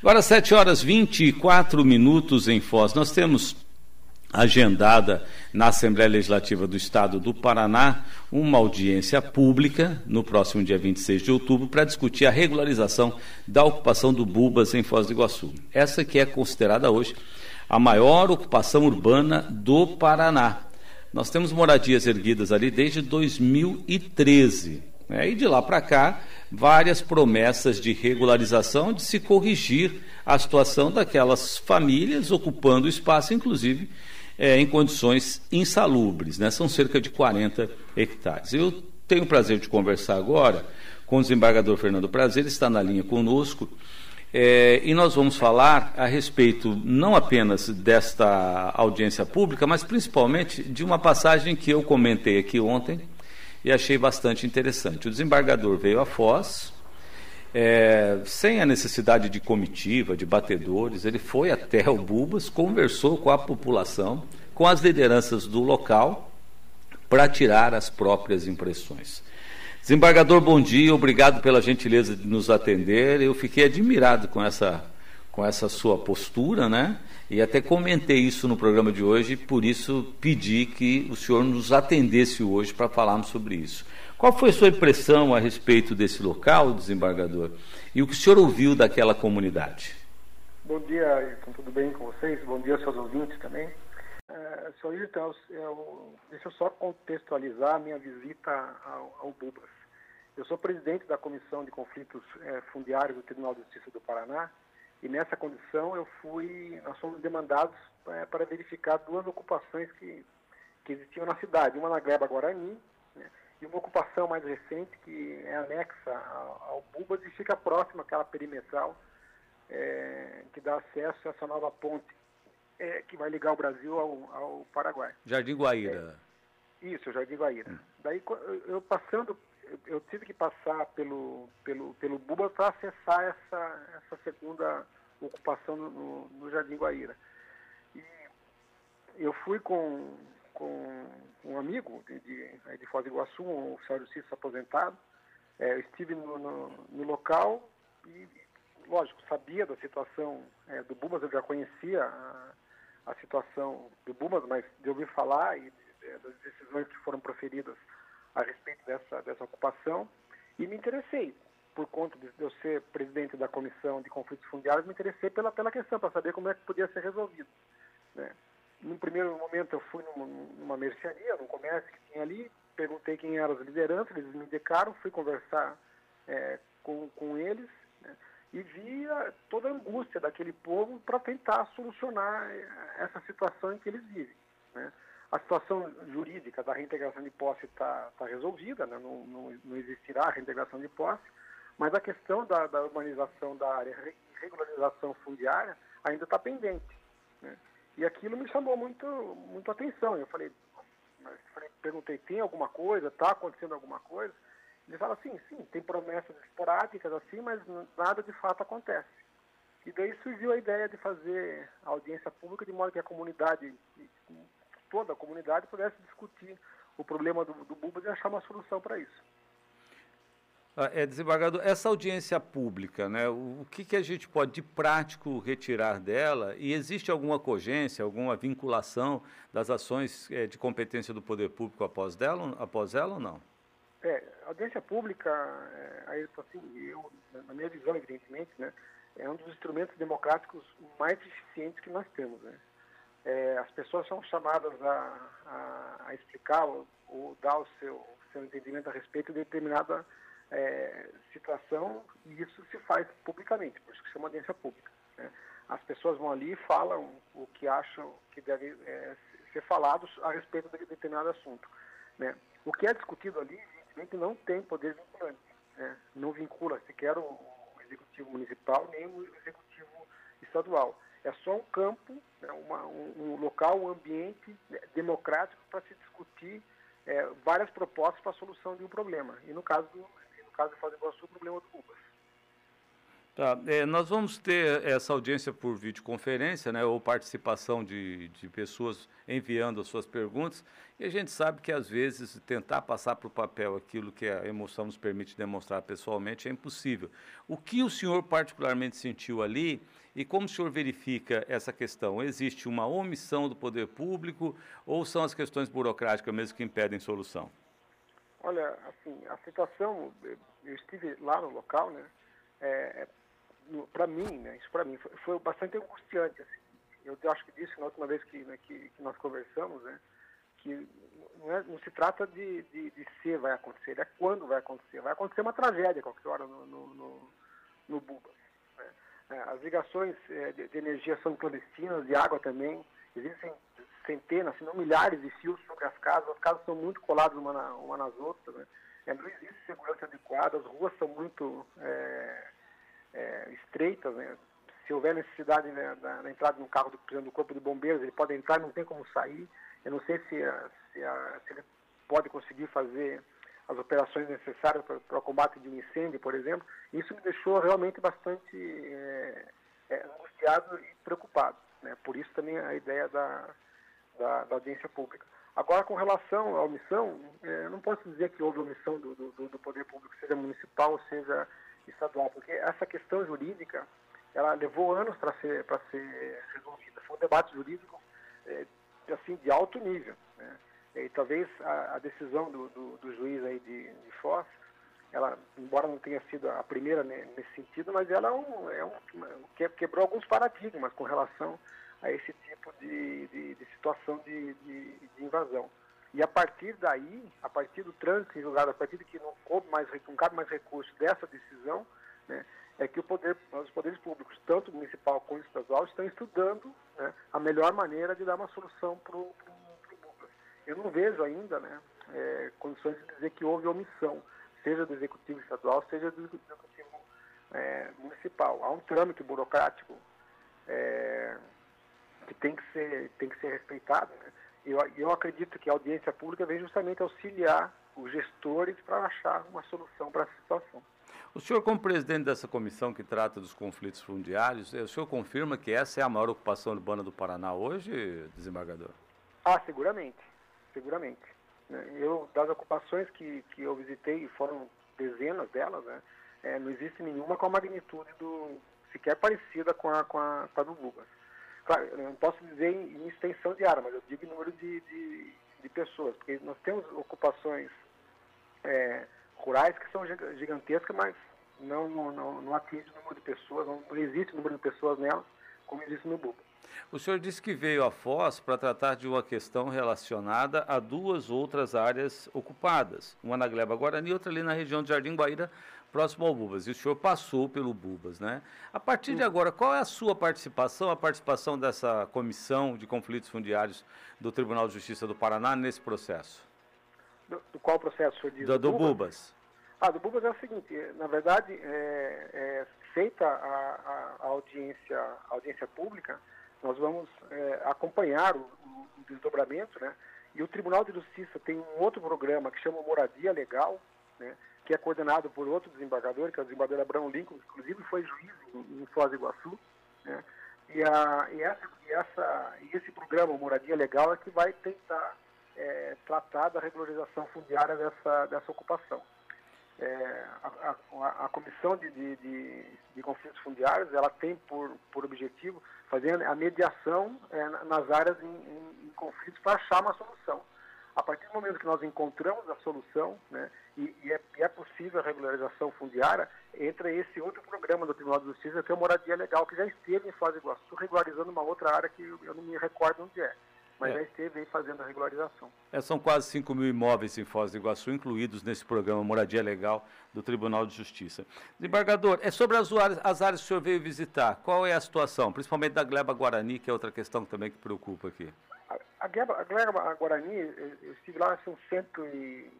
Agora, 7 horas 24 minutos em Foz. Nós temos agendada na Assembleia Legislativa do Estado do Paraná uma audiência pública no próximo dia 26 de outubro para discutir a regularização da ocupação do Bubas em Foz do Iguaçu. Essa que é considerada hoje a maior ocupação urbana do Paraná. Nós temos moradias erguidas ali desde 2013. Né? E de lá para cá, várias promessas de regularização, de se corrigir a situação daquelas famílias ocupando espaço, inclusive é, em condições insalubres. Né? São cerca de 40 hectares. Eu tenho o prazer de conversar agora com o desembargador Fernando Prazer, está na linha conosco. É, e nós vamos falar a respeito não apenas desta audiência pública, mas principalmente de uma passagem que eu comentei aqui ontem e achei bastante interessante. O desembargador veio a Foz, é, sem a necessidade de comitiva, de batedores, ele foi até o Bubas, conversou com a população, com as lideranças do local, para tirar as próprias impressões. Desembargador, bom dia, obrigado pela gentileza de nos atender. Eu fiquei admirado com essa, com essa sua postura, né? E até comentei isso no programa de hoje, por isso pedi que o senhor nos atendesse hoje para falarmos sobre isso. Qual foi a sua impressão a respeito desse local, desembargador? E o que o senhor ouviu daquela comunidade? Bom dia, tudo bem com vocês? Bom dia aos seus ouvintes também. Uh, senhor então, eu, deixa eu só contextualizar a minha visita ao, ao Bubas. Eu sou presidente da Comissão de Conflitos é, Fundiários do Tribunal de Justiça do Paraná e nessa condição eu fui, nós fomos demandados é, para verificar duas ocupações que, que existiam na cidade, uma na Gleba Guarani né, e uma ocupação mais recente que é anexa ao, ao Bubas e fica próxima àquela perimetral é, que dá acesso a essa nova ponte é, que vai ligar o Brasil ao, ao Paraguai. Jardim Guaíra. É, isso, Jardim Guaíra. Hum. Daí eu passando eu tive que passar pelo, pelo, pelo Buba para acessar essa, essa segunda ocupação no, no Jardim Guaíra. E eu fui com, com um amigo de, de, de Foz do Iguaçu, um oficial justiça aposentado. É, eu estive no, no, no, local e, lógico, sabia da situação é, do Bumas, eu já conhecia a, a situação do Bumas, mas de ouvir falar e é, das decisões que foram proferidas a respeito dessa, dessa ocupação e me interessei, por conta de eu ser presidente da Comissão de Conflitos Fundiários, me interessei pela, pela questão, para saber como é que podia ser resolvido. Né? Num primeiro momento eu fui numa, numa mercearia, num comércio que tinha ali, perguntei quem eram as lideranças, eles me indicaram, fui conversar é, com, com eles né? e via toda a angústia daquele povo para tentar solucionar é, essa situação em que eles vivem. Né? A situação jurídica da reintegração de posse está tá resolvida, né? não, não, não, existirá reintegração de posse, mas a questão da, da urbanização da área, regularização fundiária, ainda está pendente. Né? E aquilo me chamou muito, muito atenção. Eu falei, falei, perguntei, tem alguma coisa? Está acontecendo alguma coisa? Ele fala assim, sim, tem promessas esporádicas assim, mas nada de fato acontece. E daí surgiu a ideia de fazer a audiência pública de modo que a comunidade toda a comunidade pudesse discutir o problema do, do Bubas e achar uma solução para isso. Ah, é, desembargador, essa audiência pública, né, o, o que, que a gente pode de prático retirar dela e existe alguma cogência, alguma vinculação das ações é, de competência do poder público após, dela, após ela ou não? É, a audiência pública, é, assim, eu, na minha visão, evidentemente, né, é um dos instrumentos democráticos mais eficientes que nós temos. Né? É, as pessoas são chamadas a, a, a explicar ou, ou, dar o seu, seu entendimento a respeito de determinada é, situação e isso se faz publicamente, por isso que chama audiência pública. Né? As pessoas vão ali e falam o que acham que deve é, ser falado a respeito de determinado assunto. Né? O que é discutido ali, evidentemente, não tem poder vinculante. Né? Não vincula sequer o, o executivo municipal nem o executivo estadual é só um campo, um, local, um ambiente democrático para se discutir é, várias propostas para a solução de um problema. E no caso do, no caso de Foz do Iguaçu, o problema do. Tá, é, nós vamos ter essa audiência por videoconferência, né, ou participação de, de pessoas enviando as suas perguntas, e a gente sabe que às vezes tentar passar para o papel aquilo que a emoção nos permite demonstrar pessoalmente é impossível. O que o senhor particularmente sentiu ali e como o senhor verifica essa questão? Existe uma omissão do poder público ou são as questões burocráticas mesmo que impedem solução? Olha, assim, a situação, eu estive lá no local, né? É, para mim, né, isso para mim foi, foi, bastante angustiante. Assim. Eu, acho que disse na última vez que, né, que, que, nós conversamos, né, que não, é, não se trata de, de, de, se vai acontecer, é quando vai acontecer. Vai acontecer uma tragédia qualquer hora no, no, no, no Bubas. Né. É, as ligações é, de, de, energia são clandestinas, de água também. Existem centenas, se não milhares de fios sobre as casas. As casas são muito coladas uma, na, uma nas outras. Né. É, não existe segurança adequada, as ruas são muito é, é, estreitas, né? Se houver necessidade né, da, da, entrada no carro do, exemplo, do corpo de bombeiros, ele pode entrar, não tem como sair. Eu não sei se, a, se, a, se ele pode conseguir fazer as operações necessárias para o combate de um incêndio, por exemplo. Isso me deixou realmente bastante é, é, angustiado e preocupado. Né? Por isso também a ideia da, da, da audiência pública. Agora, com relação à omissão, é, não posso dizer que houve omissão do, do, do poder público, seja municipal, seja estadual, porque essa questão jurídica, ela levou anos para ser, ser resolvida. Foi um debate jurídico é, assim, de alto nível. Né? E talvez a, a decisão do, do, do, juiz aí de, de Foz, ela, embora não tenha sido a primeira nesse sentido, mas ela é um, é um, quebrou alguns paradigmas com relação a esse tipo de, de, de situação de, de, invasão. E a partir daí, a partir do trânsito em julgado, a partir de que não, coube mais, não cabe mais recurso dessa decisão, né, é que poder, os poderes públicos, tanto municipal quanto estadual, estão estudando né, a melhor maneira de dar uma solução para o Lucas. Eu não vejo ainda né, é, condições de dizer que houve omissão, seja do executivo estadual, seja do executivo é, municipal. Há um trâmite burocrático é, que tem que ser, tem que ser respeitado. Né? Eu, eu acredito que a audiência pública vem justamente auxiliar os gestores para achar uma solução para essa situação. O senhor, como presidente dessa comissão que trata dos conflitos fundiários, o senhor confirma que essa é a maior ocupação urbana do Paraná hoje, desembargador? Ah, seguramente, seguramente. Eu, das ocupações que, que eu visitei, foram dezenas delas, né, é, não existe nenhuma com a magnitude do, sequer parecida com a, com a, com a do Bugas. Claro, eu não posso dizer em, em extensão de área, mas eu digo em número de, de, de pessoas, porque nós temos ocupações é, rurais que são gigantescas, mas não, não, não atinge o número de pessoas, não, não existe o número de pessoas nelas, como existe no Buba. O senhor disse que veio a Foz para tratar de uma questão relacionada a duas outras áreas ocupadas, uma na Gleba Guarani e outra ali na região de Jardim Guaíra, próximo ao Bubas. E o senhor passou pelo Bubas, né? A partir de agora, qual é a sua participação, a participação dessa comissão de conflitos fundiários do Tribunal de Justiça do Paraná nesse processo? Do, do qual processo, o senhor diz? Do, do Bubas? Bubas. Ah, do Bubas é o seguinte, na verdade, é, é feita a, a, audiência, a audiência pública, nós vamos é, acompanhar o, o, desdobramento, né? E o Tribunal de Justiça tem um outro programa que chama Moradia Legal, né? Que é coordenado por outro desembargador, que é o desembargador Abraão Lincoln, que inclusive foi juiz em, em Foz do Iguaçu, né? E, a, e, essa, e, essa, e esse programa Moradia Legal é que vai tentar é, tratar da regularização fundiária dessa, dessa ocupação. É, a, a, a, Comissão de, de, de, de, Conflitos Fundiários ela tem por, por objetivo fazer a mediação é, nas áreas em, em, em conflitos para achar uma solução. A partir do momento que nós encontramos a solução né, e, e, é, e, é, possível a regularização fundiária, entra esse outro programa do Tribunal de Justiça, que é a Moradia Legal, que já esteve em Foz do Iguaçu, regularizando uma outra área que eu não me recordo onde é mas é. já esteve aí fazendo a regularização. É, são quase 5 mil imóveis em Foz do Iguaçu, incluídos nesse programa Moradia Legal do Tribunal de Justiça. Desembargador, é sobre as áreas, as áreas que o senhor veio visitar, qual é a situação, principalmente da Gleba Guarani, que é outra questão também que preocupa aqui? A, Gleba, Guarani, eu estive lá, são cento e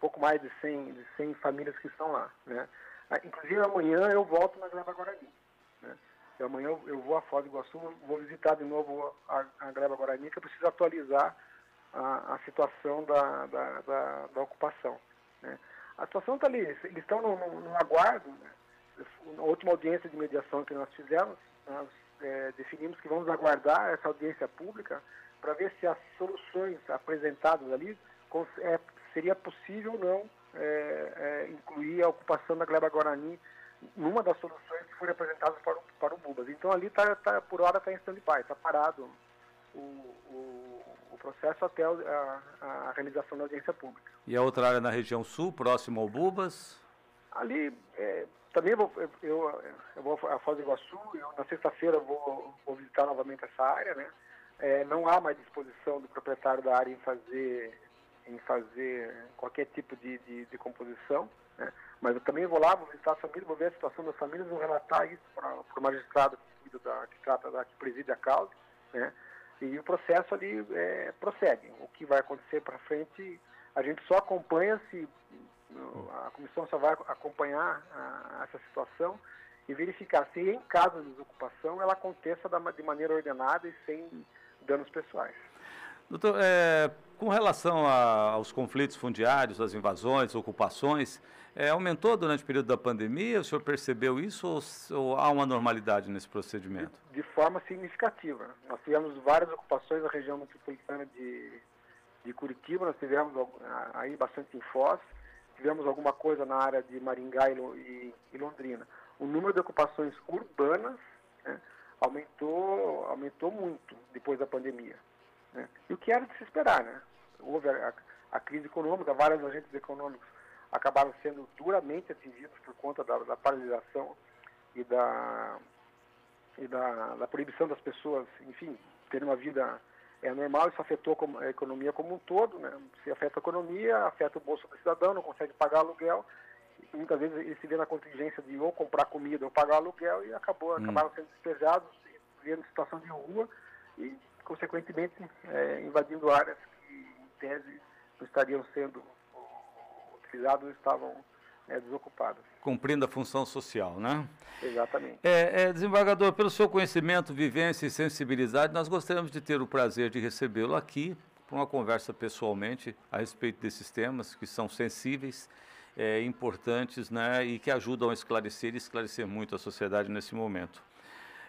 pouco mais de 100, de 100 famílias que estão lá. Né? Ah, inclusive amanhã eu volto na Gleba Guarani. Né? Amanhã eu, vou a Foz do Iguaçu, vou visitar de novo a, a Guarani, que eu preciso atualizar a, a situação da, da, da, da ocupação. Né? A situação está ali, eles estão no, no, no aguardo, né? na última audiência de mediação que nós fizemos, nós é, definimos que vamos aguardar essa audiência pública para ver se as soluções apresentadas ali é, seria possível ou não é, é, incluir a ocupação da gleba Guarani numa das soluções que foram apresentadas para o, para o Bubas. Então ali tá, tá por hora está em stand-by, está parado o, o, o, processo até a, a, realização da audiência pública. E a outra área na região sul, próximo ao Bubas? Ali é, também vou, eu, eu vou a Foz do Iguaçu, eu, na sexta-feira vou, vou visitar novamente essa área, né? É, não há mais disposição do proprietário da área em fazer em fazer qualquer tipo de, de, de composição, né? mas eu também vou lá, vou visitar a família, vou ver a situação das famílias, vou relatar isso para o magistrado que, da, que, trata da, que preside a causa, né? e o processo ali é, prossegue. O que vai acontecer para frente, a gente só acompanha se a comissão só vai acompanhar a, essa situação e verificar se em caso de desocupação ela aconteça da, de maneira ordenada e sem danos pessoais. Doutor, é, com relação a, aos conflitos fundiários, as invasões, ocupações, é, aumentou durante o período da pandemia? O senhor percebeu isso ou, ou há uma normalidade nesse procedimento? De, de, forma significativa. Nós tivemos várias ocupações na região metropolitana de, de Curitiba, nós tivemos aí bastante em Foz, tivemos alguma coisa na área de Maringá e, e Londrina. O número de ocupações urbanas né, aumentou, aumentou muito depois da pandemia. Né? E o que era de se esperar, né? Houve a, a crise econômica, vários agentes econômicos acabaram sendo duramente atingidos por conta da, da paralisação e da, e da, da proibição das pessoas, enfim, terem uma vida é normal, isso afetou a economia como um todo, né? Se afeta a economia, afeta o bolso do cidadão, não consegue pagar aluguel. E muitas vezes ele se vê na contingência de ou comprar comida ou pagar aluguel e acabou, hum. acabaram sendo despejados, vivendo situação de rua e, consequentemente, é, invadindo áreas que, em tese, não estariam sendo utilizadas estavam é, desocupadas. Cumprindo a função social, né? Exatamente. É, é, desembargador, pelo seu conhecimento, vivência e sensibilidade, nós gostaríamos de ter o prazer de recebê-lo aqui para uma conversa pessoalmente a respeito desses temas que são sensíveis, é, importantes né, e que ajudam a esclarecer e esclarecer muito a sociedade nesse momento.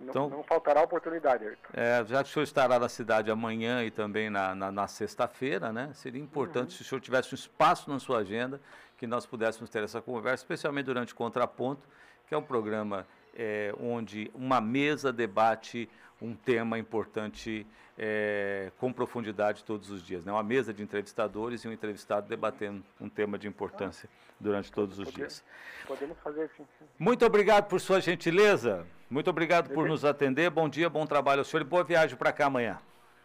Então, não, não faltará oportunidade, Ayrton. É, já que o senhor estará na cidade amanhã e também na, na, na sexta-feira, né? Seria importante uhum. se o senhor tivesse um espaço na sua agenda que nós pudéssemos ter essa conversa, especialmente durante o Contraponto, que é um programa é, onde uma mesa debate um tema importante é, com profundidade todos os dias. Né? Uma mesa de entrevistadores e um entrevistado debatendo um tema de importância durante todos os dias. Podemos fazer sim. Muito obrigado por sua gentileza. Muito obrigado por nos atender. Bom dia, bom trabalho ao senhor e boa viagem para cá amanhã.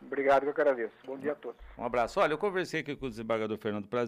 Obrigado, eu agradeço. Bom dia a todos. Um abraço. Olha, eu conversei aqui com o desembargador Fernando Prazer.